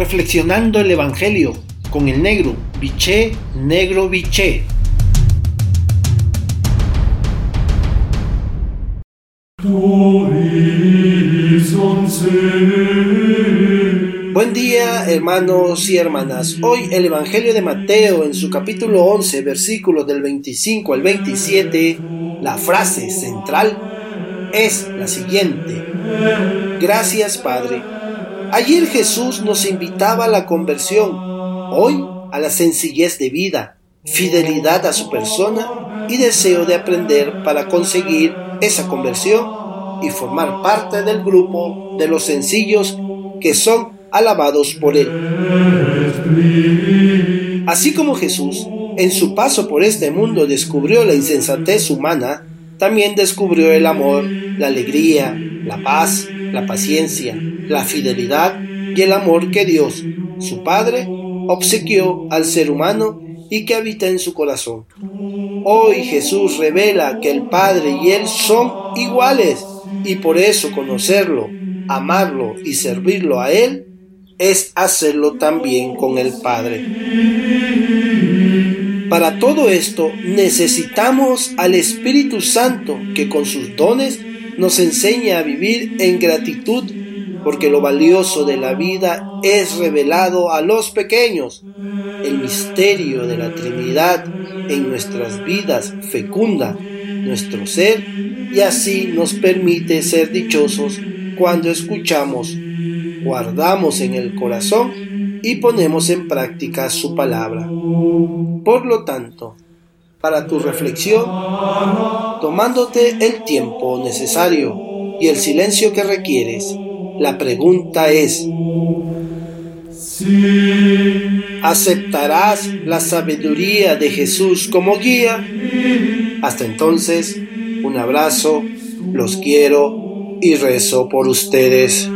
reflexionando el Evangelio con el negro, biché, negro, biché. Buen día hermanos y hermanas. Hoy el Evangelio de Mateo en su capítulo 11 versículos del 25 al 27, la frase central es la siguiente. Gracias Padre Ayer Jesús nos invitaba a la conversión, hoy a la sencillez de vida, fidelidad a su persona y deseo de aprender para conseguir esa conversión y formar parte del grupo de los sencillos que son alabados por Él. Así como Jesús, en su paso por este mundo descubrió la insensatez humana, también descubrió el amor, la alegría, la paz, la paciencia, la fidelidad y el amor que Dios, su Padre, obsequió al ser humano y que habita en su corazón. Hoy Jesús revela que el Padre y Él son iguales y por eso conocerlo, amarlo y servirlo a Él es hacerlo también con el Padre. Para todo esto necesitamos al Espíritu Santo que con sus dones nos enseña a vivir en gratitud porque lo valioso de la vida es revelado a los pequeños. El misterio de la Trinidad en nuestras vidas fecunda nuestro ser y así nos permite ser dichosos cuando escuchamos, guardamos en el corazón y ponemos en práctica su palabra. Por lo tanto, para tu reflexión, tomándote el tiempo necesario y el silencio que requieres. La pregunta es, ¿aceptarás la sabiduría de Jesús como guía? Hasta entonces, un abrazo, los quiero y rezo por ustedes.